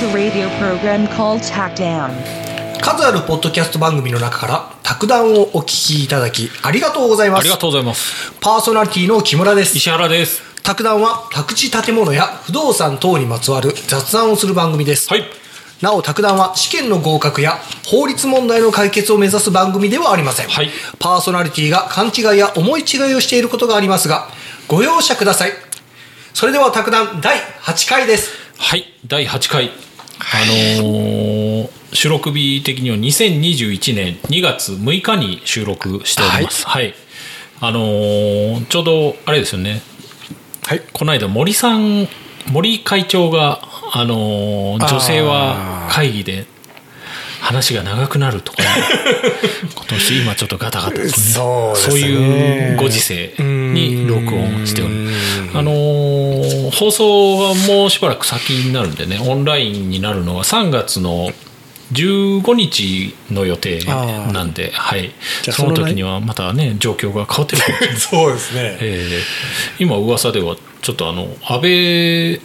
to radio program called Tack Down. 数あるポッドキャスト番組の中から卓談をお聞きいただきありがとうございますありがとうございます。パーソナリティの木村です石原です。卓談は宅地建物や不動産等にまつわる雑談をする番組です、はい。なお卓談は試験の合格や法律問題の解決を目指す番組ではありません、はいパーソナリティが勘違いや思い違いをしていることがありますがご容赦くださいそれでは卓談第8回ですはい。第8回。あのー収録日的には2021年2月6日に収録しております。はい。あのーちょうど、あれですよね。はいこの間森さん、森会長が、あのー女性は会議で話が長くなるとか、今年今ちょっとガタガタ ですね。そうですねいうご時世に録音しており。あのー放送はもうしばらく先になるんでね、オンラインになるのは3月の15日の予定なんで、はい。そのその時にはまたね、状況が変わってるかもしれない そうですねえー今噂ではちょっとあの安倍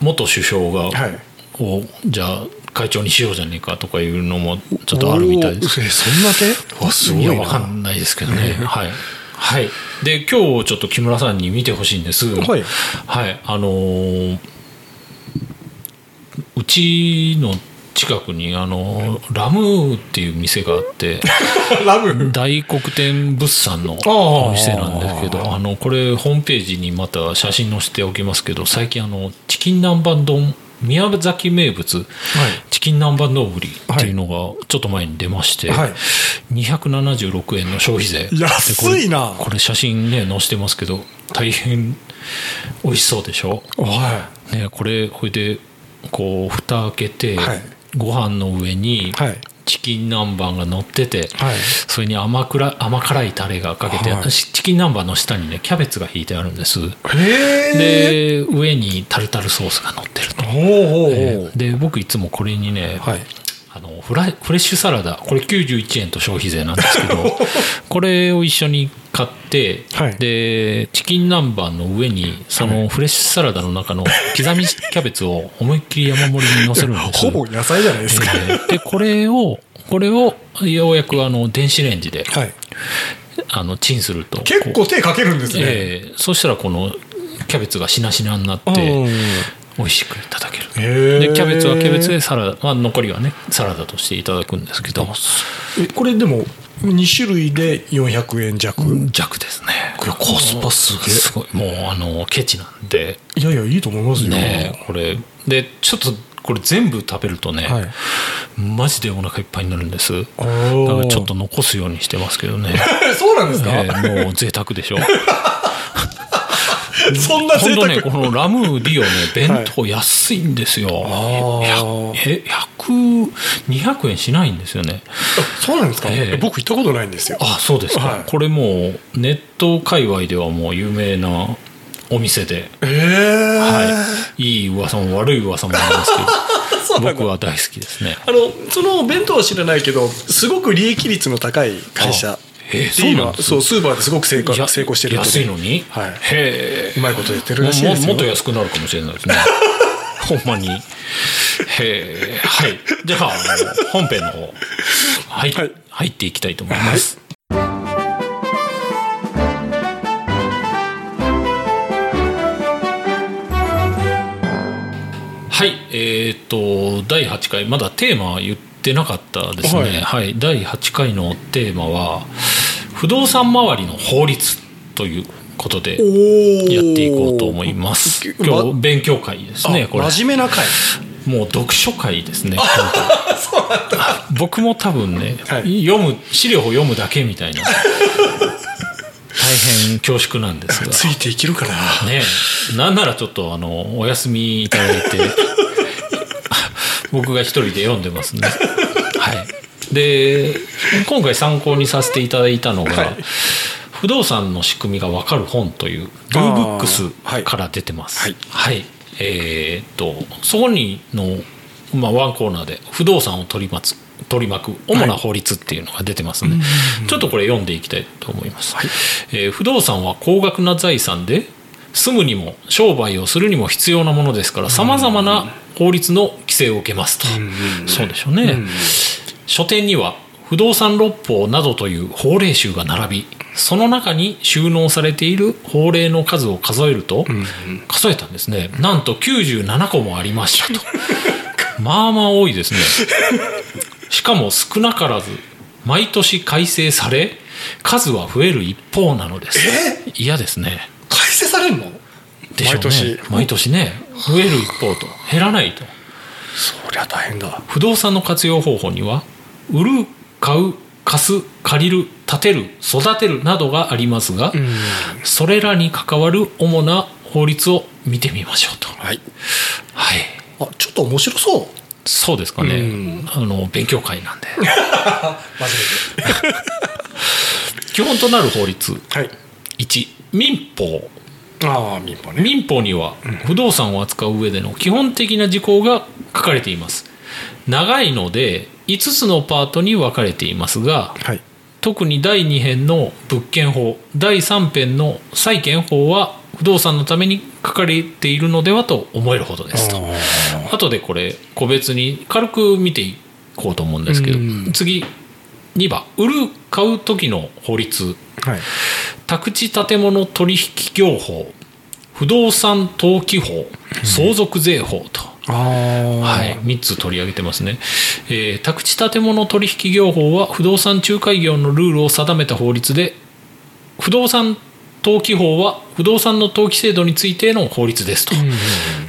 元首相が、はいをじゃあ会長にしようじゃねえかとかいうのもちょっとあるみたいです。えそんな手？わすごいな。いやわかんないですけどね。はい。はい。で今日ちょっと木村さんに見てほしいんです。はい。はい。あのーうちの近くにあのラムーっていう店があって ラブ大黒天物産のお店なんですけどあのこれホームページにまた写真載せておきますけど最近あのチキン南蛮丼宮崎名物、チキン南蛮丼っていうのがちょっと前に出まして、はい。276円の消費税。安いな。でこれ写真ね載せてますけど大変美味しそうでしょ？はね、これほいでこう蓋開けて、はい。ご飯の上にはいチキン南蛮が乗ってて、はい。それに甘くら甘辛いタレがかけて、はいチキン南蛮の下にねキャベツが引いてあるんです。で上にタルタルソースが乗ってると、ほうほうほう。で僕いつもこれにね、はい。あのフライフレッシュサラダこれ91円と消費税なんですけど これを一緒に買って、はい。でチキン南蛮の上にそのフレッシュサラダの中の刻みキャベツを思いっきり山盛りに乗せるんですほぼ野菜じゃないですか。えーでこれをこれをようやくあの電子レンジではい。あのチンすると。結構手かけるんですね。えーそしたらこのキャベツがしなしなになってうん。美味しくいただける。でキャベツはキャベツでサラダ、まあ、残りはねサラダとしていただくんですけど。えこれでも2種類で400円弱、弱ですね。これコスパすげえ。すごいもうあのケチなんで。いやいやいいと思いますよ、ねこれ。でちょっとこれ全部食べるとね、はい。マジでお腹いっぱいになるんです。だー。からちょっと残すようにしてますけどね。そうなんですか、えーもう贅沢でしょ そんな贅沢。ねこのラムーディオね 弁当安いんですよ、ー。100え100 200円しないんですよね。あそうなんですか、ええ。僕行ったことないんですよ。あそうですか、はい。これもうネット界隈ではもう有名なお店で、ええはい、いい噂も悪い噂もありますけど。僕は大好きですね。あのその弁当は知らないけどすごく利益率の高い会社。あえそうなんですそうスーパーですごく成功成功してる安いのに、はい。へえ。うまいこと言ってるらしいですよ。ももっと安くなるかもしれないですね。ほんまに。へえ。はい。じゃあ本編の方はい、はい。入っていきたいと思います、はい、えっ、と第8回。まだテーマは言ってなかったですね。ははい。い、第8回のテーマは不動産周りの法律ということでやっていこうと思います。ま今日勉強会ですねあこれ。真面目な回もう読書会ですねあ 僕も多分ね、はい。読む資料を読むだけみたいな 大変恐縮なんですが。ついていけるかな。ねえ。なんならちょっとあのお休みいただいて 僕が一人で読んでますね。はい。で今回参考にさせていただいたのが、はい。不動産の仕組みが分かる本というルー。ブックスはいから出てます。はい。はい、えーっとそこにの、まあ、ワンコーナーで不動産を取り巻く取り巻く主な法律っていうのが出てますね、ちょっとこれ読んでいきたいと思います、えー不動産は高額な財産で住むにも商売をするにも必要なものですからさまざまな法律の規正を受けますと、そうでしょうね、書店には不動産六法などという法令集が並びその中に収納されている法令の数を数えると、数えたんですね。なんと97個もありましたと。まあまあ多いですね。しかも少なからず毎年改正され数は増える一方なのです。嫌ですね。改正されるの？でしょうね。毎年。毎年ね。増える一方と。減らないとそりゃ大変だ。不動産の活用方法には売る買う貸す借りる建てる育てるなどがありますが、それらに関わる主な法律を見てみましょうと。はい。はい。あちょっと面白そう。そうですかね、うん。あの勉強会なんで。基本となる法律。はい。1民法ああ民法ね。民法には不動産を扱う上での基本的な事項が書かれています。長いので5つのパートに分かれていますがはい。特に第2編の物件法第3編の債権法は不動産のために書かれているのではと思えるほどです。と。後でこれ個別に軽く見ていこうと思うんですけどうん。次2番売る買う時の法律。はい。宅地建物取引業法。不動産登記法。相続税法と、ああはい、3つ取り上げてますね、えー宅地建物取引業法は不動産仲介業のルールを定めた法律で不動産登記法は不動産の登記制度についての法律ですと、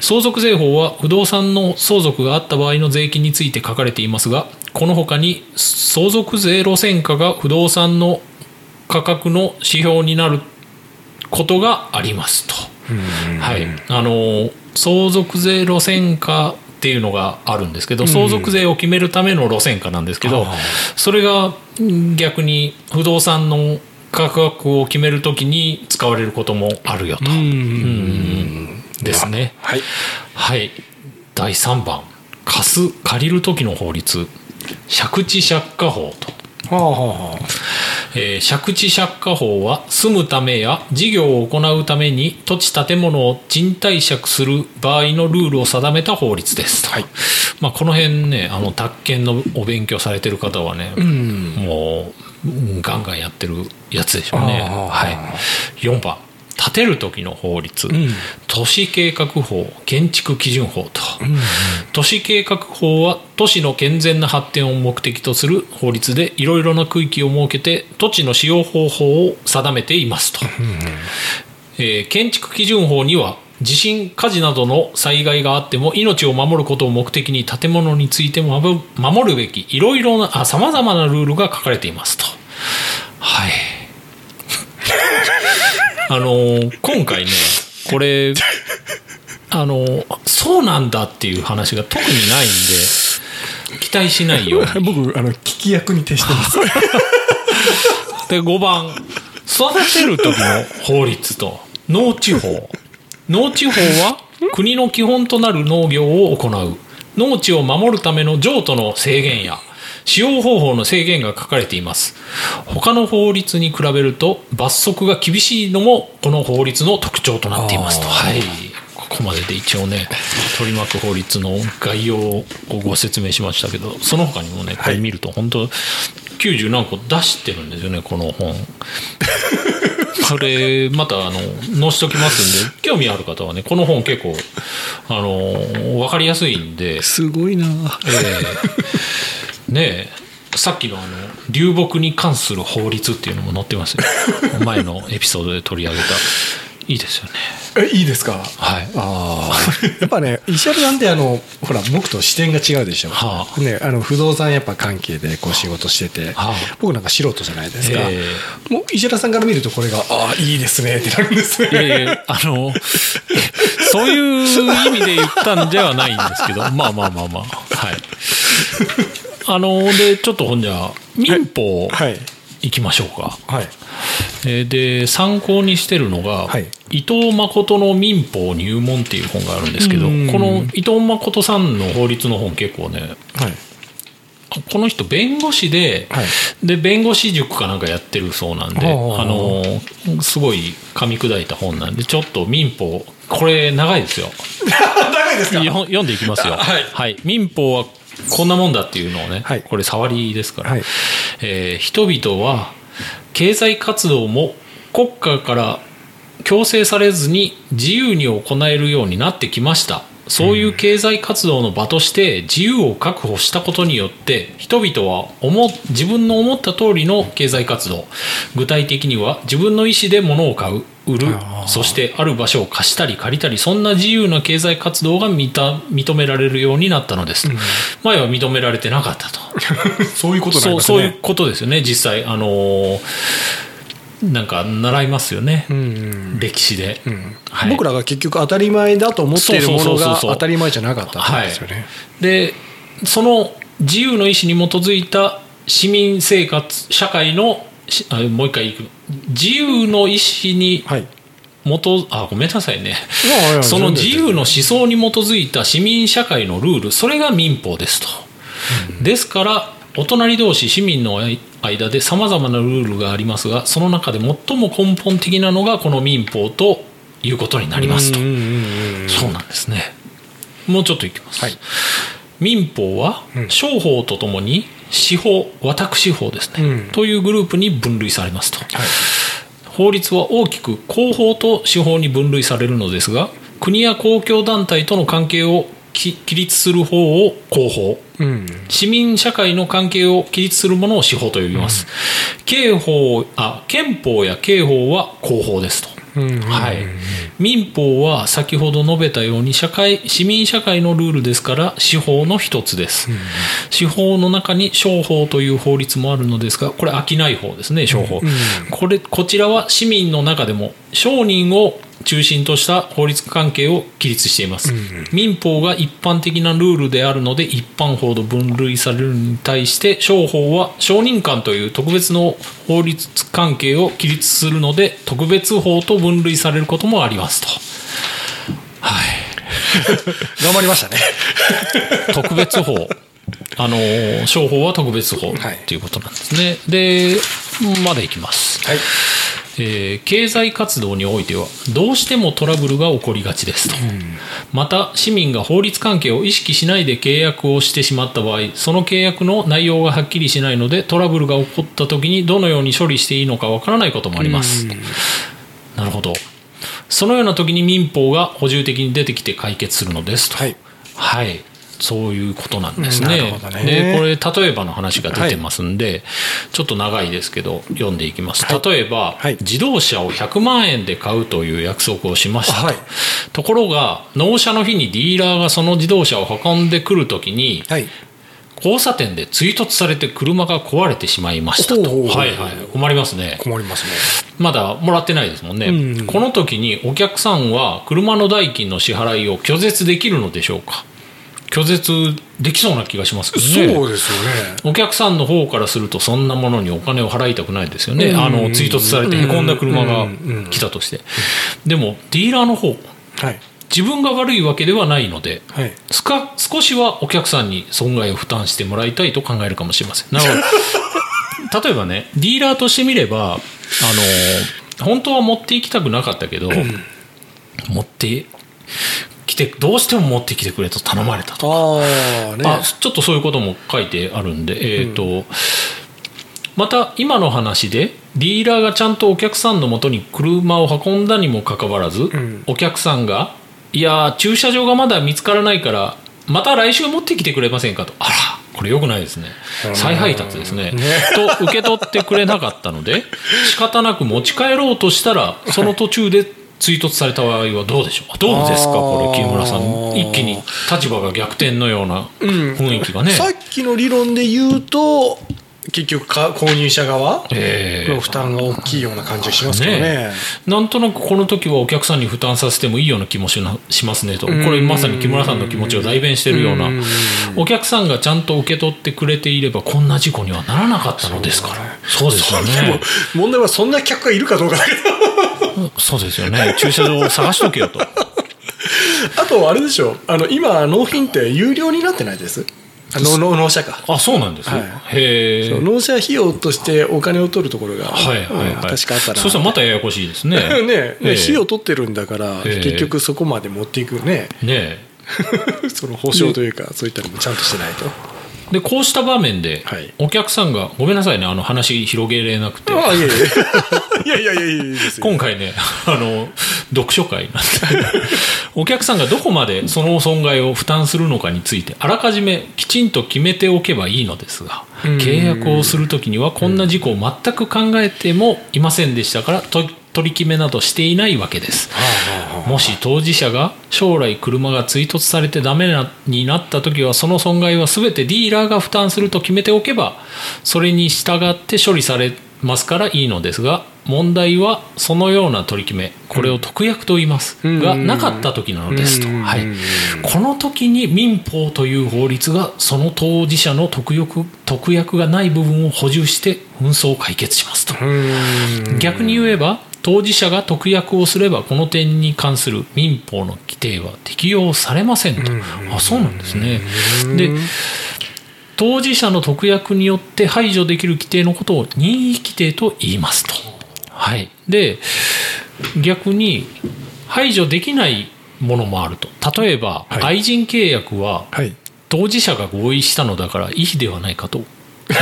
相続税法は不動産の相続があった場合の税金について書かれていますがこの他に相続税路線価が不動産の価格の指標になることがありますと。はい、あの相続税路線価っていうのがあるんですけど相続税を決めるための路線価なんですけど、それがうん逆に不動産の価格を決めるときに使われることもあるよと。うんですね。はいはい。第3番。貸す、借りる時の法律。借地借家法と。はあはあはあ。えー借地借家法は住むためや事業を行うために土地建物を賃貸借する場合のルールを定めた法律ですと、はい。まあ、この辺ねあの宅建のお勉強されてる方はね、もううんガンガンやってるやつでしょうね、はい、4番建てる時の法律、都市計画法建築基準法と、都市計画法は都市の健全な発展を目的とする法律でいろいろな区域を設けて土地の使用方法を定めていますと、えー建築基準法には地震火事などの災害があっても命を守ることを目的に建物についても守る守るべきいろいろなさまざまなルールが書かれていますと。はいあのー今回ねこれ あのーそうなんだっていう話が特にないんで期待しないよ 僕あの聞き役に徹してます。で5番。育てる時の法律と農地法。農地法は国の基本となる農業を行う。農地を守るための譲渡の制限や使用方法の制限が書かれています。他の法律に比べると罰則が厳しいのもこの法律の特徴となっていますと。はい。ここまでで一応ね取り巻く法律の概要をご説明しましたけどその他にもねこれ見ると本当90何個出してるんですよねこの本。これまたあの載しときますんで 興味ある方はねこの本結構あの分かりやすいんで、すごいな。ええ。ねえさっきのあの流木に関する法律っていうのも載ってますよ。前のエピソードで取り上げたいいですよね。えいいですか？はい。ああやっぱね石原さんってあのほら僕と視点が違うでしょ、はあ。ね、あの不動産やっぱ関係でこう仕事してて、はあ。僕なんか素人じゃないですか、えもう石原さんから見るとこれがああいいですねってなるんです。ねいやいやあのそういう意味で言ったんではないんですけど。まあまあまあまあ。はい。あのでちょっとほんじゃ民法はいいきましょうか、はい。えーで参考にしてるのが、はい。伊藤誠の民法入門っていう本があるんですけどこうん。の伊藤誠さんの法律の本結構ねはい。この人弁護士で,、はい。で弁護士塾かなんかやってるそうなんで、はああのすごい噛み砕いた本なんでちょっと民法これ長いですよ。長いいですか？よ読んでいきますよ。はい。民法はこんなもんだっていうのをね、はい。これ触りですから、はい。えー人々は経済活動も国家から強制されずに自由に行えるようになってきました。そういう経済活動の場として自由を確保したことによって人々は思自分の思った通りの経済活動。具体的には自分の意思で物を買う売るそしてある場所を貸したり借りたりそんな自由な経済活動が認認められるようになったのです、前は認められてなかったと。そういうことになりそうますね。そういうことですよね。実際あのーなんか習いますよね、歴史で、はい。僕らが結局当たり前だと思っているものが当たり前じゃなかったってことですよね。でその自由の意思に基づいた市民生活社会のもう一回いく。自由の意思にはい。元あごめんなさいね。その自由の思全想に基づいた市民社会のルールそれが民法ですと、ですからお隣同士市民の間でさまざまなルールがありますがその中で最も根本的なのがこの民法ということになりますと。そうなんですね。もうちょっといきます、はい。民法は商法とともに司法私法ですね、うん。というグループに分類されますと、法律は大きく公法と司法に分類されるのですが国や公共団体との関係をき規律する方を公法うん。市民社会の関係を規律するものを司法と呼びます、刑法あ憲法や刑法は公法ですと、うん。はい、民法は先ほど述べたように社会市民社会のルールですから司法の一つです、司法の中に商法という法律もあるのですがこれ商い法ですね商法、これこちらは市民の中でも商人を中心とした法律関係を規律しています、民法が一般的なルールであるので一般法と分類されるに対して商法は商人間という特別の法律関係を規律するので特別法と分類されることもありますと。はい。頑張りましたね。特別法。あの商法は特別法はいということなんですね、でまだいきます。はい。えー経済活動においてはどうしてもトラブルが起こりがちですと、また市民が法律関係を意識しないで契約をしてしまった場合その契約の内容がはっきりしないのでトラブルが起こった時にどのように処理していいのかわからないこともあります、なるほど。そのような時に民法が補充的に出てきて解決するのですと。はい。はいそういうことなんですなね。ねでこれ例えばの話が出てますんで、ちょっと長いですけど読んでいきます。例えば、はい自動車を100万円で買うという約束をしましたと,、はいところが納車の日にディーラーがその自動車を運んでくるときにはい。交差点で追突されて車が壊れてしまいましたと。はいはい困りますね。困りますね。まだもらってないですもんね、うんこの時にお客さんは車の代金の支払いを拒絶できるのでしょうか拒絶できそうな気がしますけどね。そうですよね。お客さんの方からするとそんなものにお金を払いたくないですよね、うん。あの追突されてへこんだ車が来たとして、でもディーラーの方はい。自分が悪いわけではないのではい。少しはお客さんに損害を負担してもらいたいと考えるかもしれません。なるほど例えばねディーラーとしてみればあの本当は持って行きたくなかったけど持ってきてどうしても持ってきてくれと頼まれたと。ああ、ね。あちょっとそういうことも書いてあるんで、えーとまた今の話でディーラーがちゃんとお客さんのもとに車を運んだにもかかわらず、んお客さんが「いやー駐車場がまだ見つからないからまた来週持ってきてくれませんか?」と「あらこれよくないですね再配達ですね」と受け取ってくれなかったので仕方なく持ち帰ろうとしたらその途中で追突された場合はどうでしょう？どうですか？これ木村さん。一気に立場が逆転のような雰囲気がね、さっきの理論で言うと、結局か購入者側えーの負担が大きいような感じがしますけどね。なんとなくこの時はお客さんに負担させてもいいような気もしなしますねと、これまさに木村さんの気持ちを代弁しているような、お客さんがちゃんと受け取ってくれていれば、こんな事故にはならなかったのですから、そうですよね、問題はそんな客がいるかどうかだけど。そうですよね、駐車場を探しとけよと、あと、あれでしょ。あの、今、納品って有料になってないです？あの、納納車か。あそうなんです、はい。へえ、納車費用としてお金を取るところが、はいはい確かあったら。そしたらまたややこしいですね。ね ねええ費用取ってるんだから、ええ。結局そこまで持っていくね。ね その保証というかそういったのもちゃんとしてないと。でこうした場面ではい。お客さんがごめんなさいねあの話広げれなくて。ああいやいやいやいやいやいや今回ねあの読書会なんでお客さんがどこまでその損害を負担するのかについてあらかじめきちんと決めておけばいいのですが契約をするときにはこんな事故を全く考えてもいませんでしたからと取り決めなどしていないわけです。もし当事者が将来車が追突されてダメなになった時はその損害は全てディーラーが負担すると決めておけばそれに従って処理されますからいいのですが問題はそのような取り決めこれを特約と言いますがなかった時なのですと、はい、この時に民法という法律がその当事者の特約特約がない部分を補充して紛争を解決しますと。逆に言えば当事者が特約をすればこの点に関する民法の規定は適用されませんと、あそうなんですね。で当事者の特約によって排除できる規定のことを任意規定と言いますと、はい、で逆に排除できないものもあると。例えば、はい。愛人契約ははい。当事者が合意したのだからいいではないかと。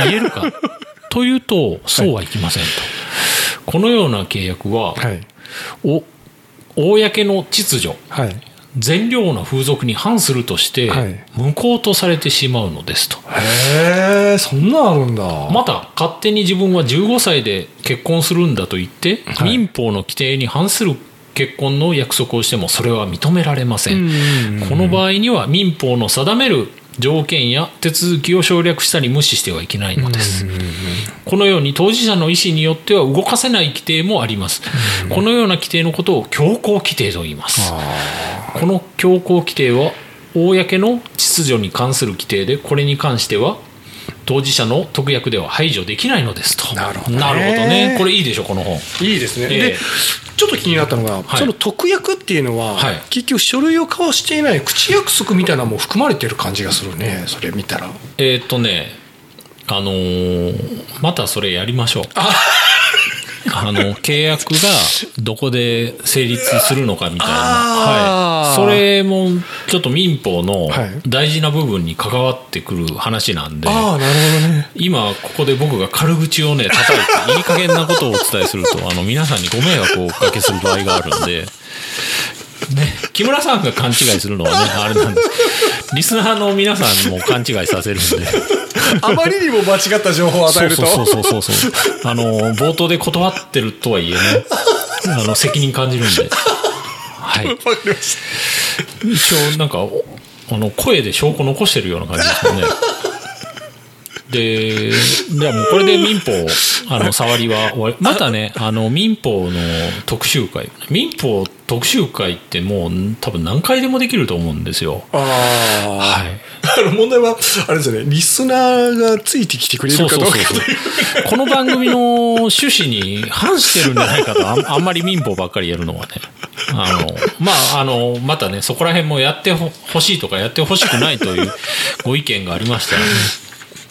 言えるか。というとそうはいきませんと、このような契約は、はい。お公の秩序。はい善良な風俗に反するとしてはい。無効とされてしまうのですと、へえそんなんあるんだ。また勝手に自分は15歳で結婚するんだと言って、はい。民法の規定に反する結婚の約束をしてもそれは認められません。この場合には民法の定める条件や手続きを省略したり無視してはいけないのです。このように当事者の意思によっては動かせない規定もあります。このような規定のことを強行規定と言います。この強行規定は公の秩序に関する規定でこれに関しては当事者の特約では排除できないのですと。なるほどね。これいいでしょこの本。いいですね、ええ。でちょっと気になったのが、はい。その特約っていうのは、はい。結局書類を交わしていない口約束みたいなのも含まれてる感じがするね。それ見たら。えーっとねあのーまたそれやりましょうあの契約がどこで成立するのかみたいな、はい、それもちょっと民法のはい大事な部分に関わってくる話なんで、ああなるほどね。今ここで僕が軽口をね叩いていい加減なことをお伝えすると あの皆さんにご迷惑をおかけする場合があるんで、ね、木村さんが勘違いするのはねあれなんです。リスナーの皆さんも勘違いさせるんで あまりにも間違った情報を与えると。そうそうそうそう。そうあの冒頭で断ってるとはいえねあの責任感じるんで。はい。わかりました一応なんかあの声で証拠残してるような感じですよね。でじゃあもうこれで民法あの触りは終わり。またねあの民法の特集会。民法特集会ってもう多分何回でもできると思うんですよ。ああ、はい。あの問題はあれですよね。リスナーがついてきてくれるかどうかこの番組の趣旨に反してるんじゃないかと。あんあんまり民法ばっかりやるのはね。あのまああのまたねそこら辺もやってほほしいとかやってほしくないというご意見がありましたら、ね、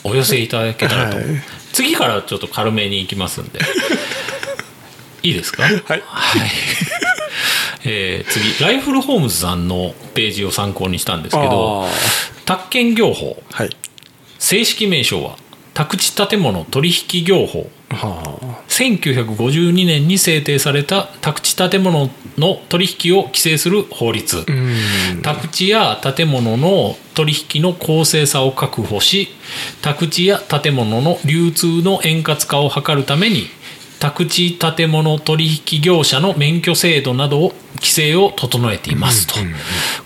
お寄せいただけたらと、はい次からちょっと軽めにいきますんで。いいですか？はい。はい。えー次。ライフルホームズさんのページを参考にしたんですけどあ宅建業法。はい。正式名称は？宅地建物取引業法。は1952年に制定された宅地建物の取引を規制する法律。宅地や建物の取引の公正さを確保し宅地や建物の流通の円滑化を図るために宅地建物取引業者の免許制度などを規制を整えていますと、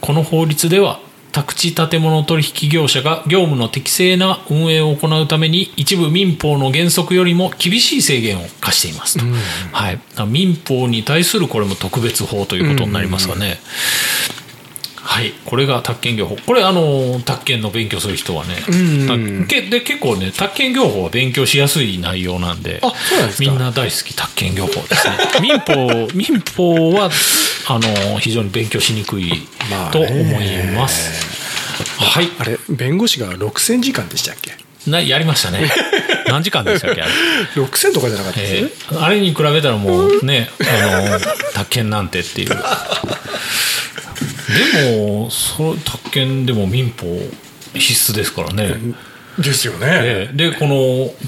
この法律では宅地建物取引業者が業務の適正な運営を行うために一部民法の原則よりも厳しい制限を課していますと、はい、民法に対するこれも特別法ということになりますかね、はい、これが宅建業法。これあの宅建の勉強する人はね、たけで結構ね宅建業法は勉強しやすい内容なんであそうなんですか。みんな大好き宅建業法ですね。民法民法はあの非常に勉強しにくいと思います、はい。あれ弁護士が6000時間でしたっけ？なやりましたね。何時間でしたっけあれ？6000とかじゃなかったです、えーあれに比べたらもうね、あの、宅建なんてっていう。でもそれ宅建でも民法必須ですからね、ですよね、ええ。でこの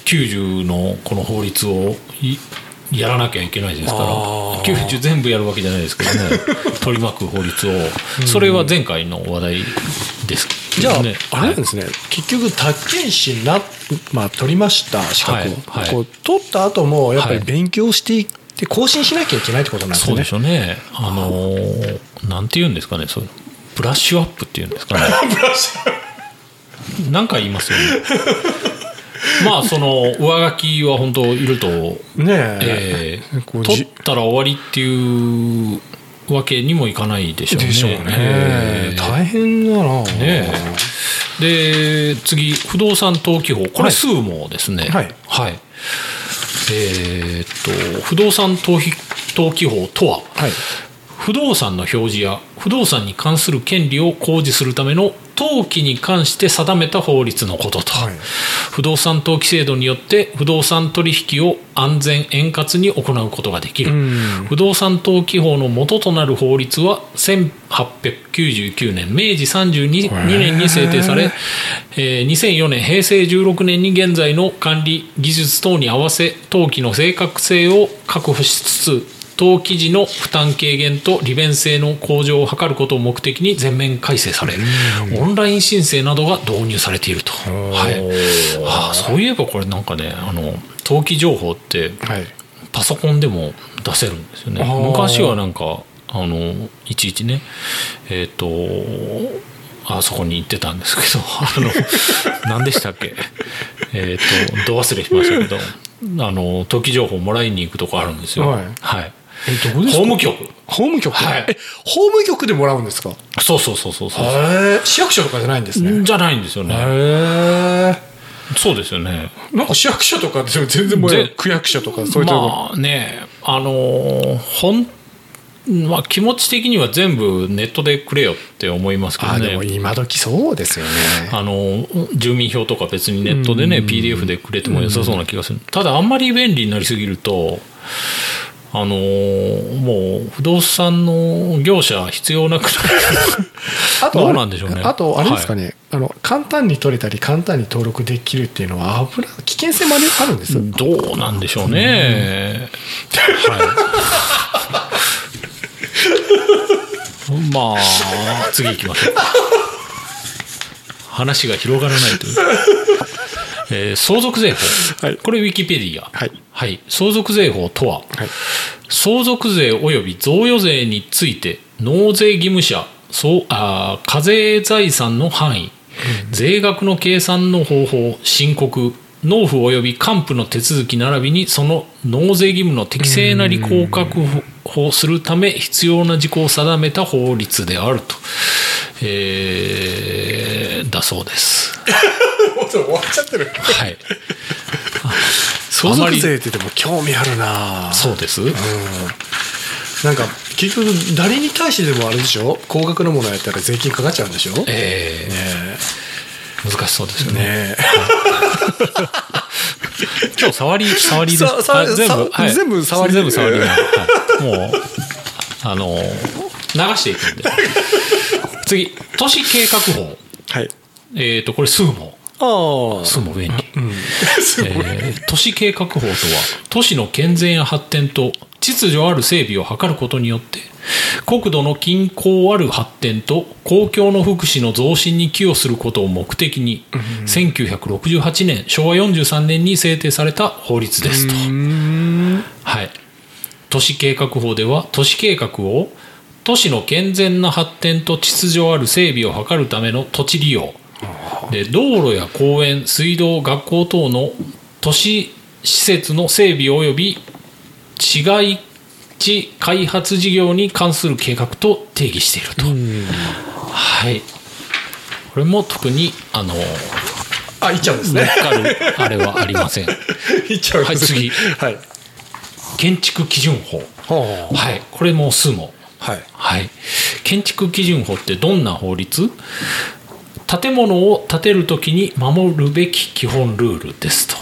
90のこの法律をいやらなきゃいけないですからあー。90全部やるわけじゃないですけどね。取り巻く法律を。それは前回の話題ですけじゃあ、どね。あれなんですね、結局、宅建士にな、まあ、取りました、資格を、はい。はい。こう取った後も、やっぱりはい。勉強していって、更新しなきゃいけないってことなんですね。そうでしょうね。あのーなんて言うんですかね。そうブラッシュアップっていうんですかね。なんか言いますよね。まあその上書きは本当いるとねえ。え取ったら終わりっていうわけにもいかないでしょうね。でしょうね、ええ。大変だな、ねで次不動産登記法。これ数もですね。はいえーっと不動産登記登記法とは、はい。不動産の表示や不動産に関する権利を公示するための登記に関して定めた法律のことと、はい。不動産登記制度によって不動産取引を安全円滑に行うことができる、ん。不動産登記法の元となる法律は1899年明治32 2年に制定され、えー2004年平成16年に現在の管理技術等に合わせ登記の正確性を確保しつつ登記時の負担軽減と利便性の向上を図ることを目的に全面改正され、オンライン申請などが導入されていると、はい。ああそういえばこれなんかねあの登記情報ってはい。パソコンでも出せるんですよね。あー。昔はなんかあのいちいちねえっ、とあそこに行ってたんですけど あの何でしたっけ？えっ、とど忘れしましたけどあの登記情報もらいに行くとこあるんですよ。はい。はいえどこですか？法務局。法務局、はい。え法務局でもらうんですか？そうそうそうそうそう。市役所とかじゃないんですね。じゃないんですよね。へえ。そうですよね。なんか市役所とか全然もうぜ区役所とかそういうところ、まあねあのーまあ、気持ち的には全部ネットでくれよって思いますけどあでもね。今時そうですよね。あの住民票とか別にネットでね PDF でくれても良さそうな気がする。ただあんまり便利になりすぎるとあのーもう不動産の業者必要なくなる あとどうなんでしょうねあとあれですかね、あの簡単に取れたり簡単に登録できるっていうのは危ない危険性もあるあるんです、どうなんでしょうね。はい。まあ、次行きましょう。話が広がらないという。えー相続税法、はい。これウィキペディア、はい。相続税法とは、はい。相続税及び贈与税について納税義務者そうあー課税財産の範囲、税額の計算の方法申告納付及び還付の手続き並びにその納税義務の適正な履行を確保するため必要な事項を定めた法律であると、えーだそうです。終わっちゃってる。はい、相続税ってでも興味あるな。そうです。なんか結局誰に対してでもあれでしょ？高額なものやったら税金かかっちゃうんでしょ？ねえ。ー難しそうですよね。え。今日触り触りです。全部、さ全部触り全部触りはい。もうあの流していくんで。次都市計画法。はい。えっ、とこれ数もああ。数も便利。えー都市計画法とは都市の健全や発展と秩序ある整備を図ることによって国土の均衡ある発展と公共の福祉の増進に寄与することを目的に、1968年昭和43年に制定された法律ですと。はい、都市計画法では都市計画を都市の健全な発展と秩序ある整備を図るための土地利用で道路や公園水道学校等の都市施設の整備及び市街地開発事業に関する計画と定義していると、はい。これも特にあのあいっちゃうんですね。あれはありません。いっちゃうんですね。はいはい。建築基準法。ははい。これも数も。あはい。はい、建築基準法ってどんな法律？建物を建てるときに守るべき基本ルールですと、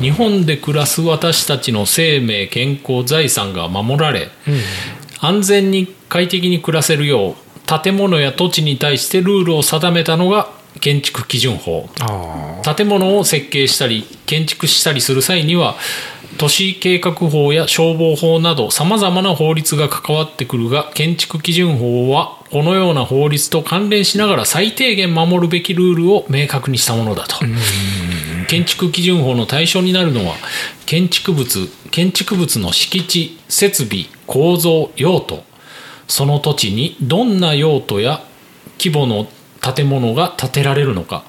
日本で暮らす私たちの生命健康財産が守られ、安全に快適に暮らせるよう建物や土地に対してルールを定めたのが建築基準法。あ建物を設計したり建築したりする際には都市計画法や消防法などさまざまな法律が関わってくるが建築基準法はこのような法律と関連しながら最低限守るべきルールを明確にしたものだと。建築基準法の対象になるのは建築物建築物の敷地設備構造用途。その土地にどんな用途や規模の建物が建てられるのか、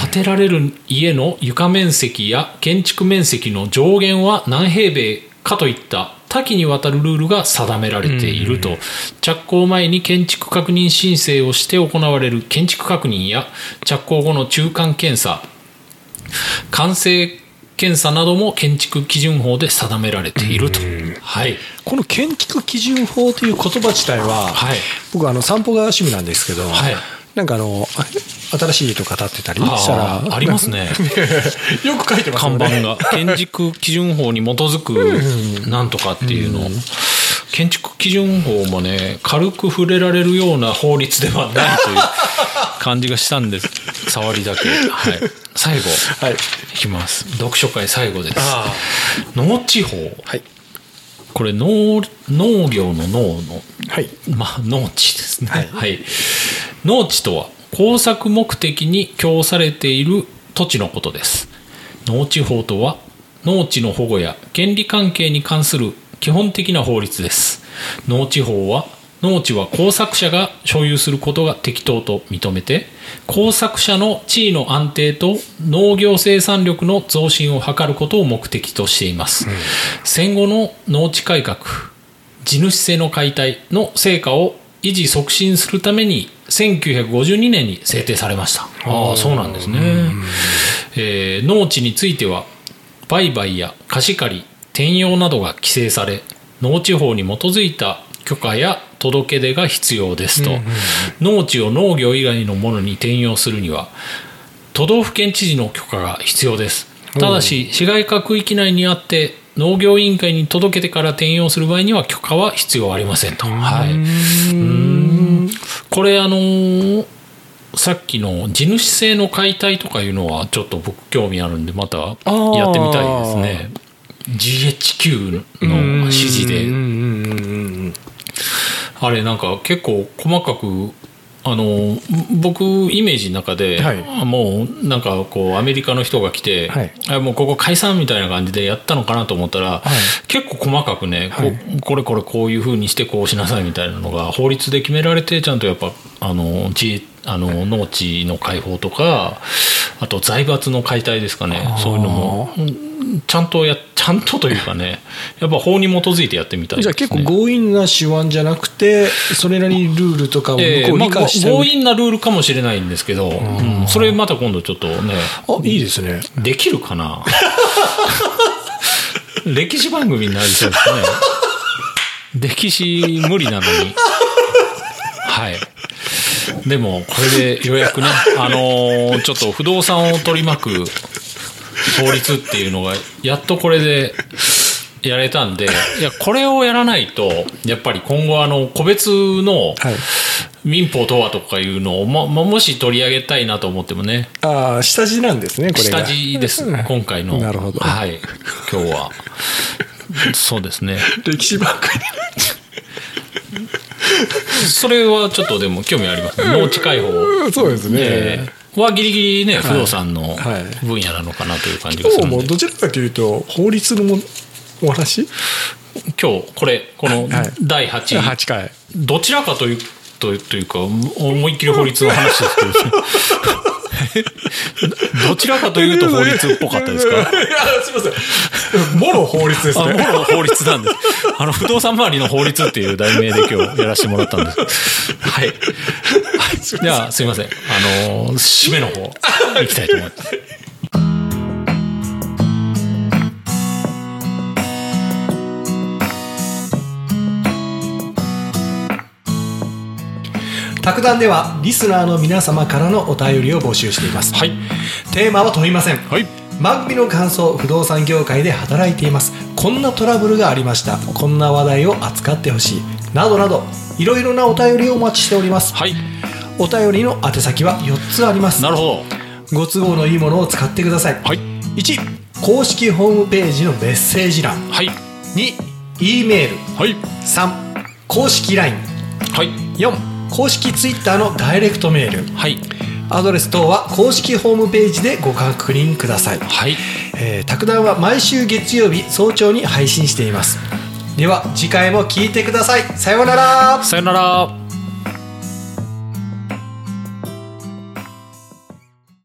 建てられる家の床面積や建築面積の上限は何平米かといった多岐にわたるルールが定められていると、着工前に建築確認申請をして行われる建築確認や着工後の中間検査完成検査なども建築基準法で定められていると、はい、この建築基準法という言葉自体は、はい。僕あの散歩が趣味なんですけど、はい。なんかあのあ新しい家とか建ってたりしたら。ありますね。よく書いてますよね。看板が。建築基準法に基づくなんとかっていうの。を建築基準法もね軽く触れられるような法律ではないという感じがしたんです。触りだけ。はい。最後。はい。いきます。読書会最後です。あ農地法。はい。これ農農業の農の。はい。まあ、農地ですね、はい。はい、農地とは工作目的に供されている土地のことです。農地法とは農地の保護や権利関係に関する基本的な法律です。農地法は農地は工作者が所有することが適当と認めて工作者の地位の安定と農業生産力の増進を図ることを目的としています、戦後の農地改革地主制の解体の成果を維持促進するために1952年に制定されました。ああそうなんですね、えー農地については売買や貸し借り転用などが規制され農地法に基づいた許可や届け出が必要ですと、農地を農業以外のものに転用するには都道府県知事の許可が必要です。ただし市街化区域内にあって農業委員会に届けてから転用する場合には許可は必要ありませんと。はい。うーんこれあのーさっきの地主制の解体とかいうのはちょっと僕興味あるんでまたやってみたいですね。GHQ の指示で。あれなんか結構細かくあの僕イメージの中で、はい。もうなんかこうアメリカの人が来て、はい。あもうここ解散みたいな感じでやったのかなと思ったら、結構細かくね、こうこれこれこういうふうにしてこうしなさいみたいなのが法律で決められてちゃんとやっぱあの地あの農地の開放とかあと財閥の解体ですかね。そういうのもうんちゃんとやちゃんとというかねやっぱ法に基づいてやってみたいね、じゃあ結構強引な手腕じゃなくてそれなりにルールとかを向こうええまあ理解して強引なルールかもしれないんですけど、うん。それまた今度ちょっとねあいいですね。できるかな？歴史番組になりそうですね。歴史無理なのに。はい。でもこれでようやくね。あのーちょっと不動産を取り巻く法律っていうのがやっとこれでやれたんでいやこれをやらないとやっぱり今後あの個別のはい。民法とはとかいうのを、ままもし取り上げたいなと思ってもね。ああ下地なんですねこれが。下地です今回の。なるほど。はい。今日は。そうですね。歴史番それはちょっとでも興味ありますね。農地開放。組そうですね、え。ーはギリギリね不動産のはい分野なのかなという感じがす今日るんで。もどちらかというと法律のもお話？今日これこのはい。第8位。8回。どちらかというとというか思いっきり法律の話ですけど。どちらかというと法律っぽかったですか？いやすいません。もろ法律ですあ、もねろ法律なんです。あの、不動産周りの法律っていう題名で今日やらせてもらったんです。はい。はいでは、すいません。あのー、締めの方、いきたいと思います。卓談ではリスナーの皆様からのお便りを募集しています、はい。テーマは問いません、はい。番組の感想不動産業界で働いていますこんなトラブルがありましたこんな話題を扱ってほしいなどなどいろいろなお便りをお待ちしておりますはいお便りの宛先は4つあります。なるほど。ご都合のいいものを使ってください。はい。1公式ホームページのメッセージ欄はい。2 E メール。はい。3公式 LINE はい。4公式 Twitter のダイレクトメール。はい。アドレス等は公式ホームページでご確認ください、はい。えー、卓談は毎週月曜日早朝に配信しています。では次回も聞いてください。さようなら。さよなら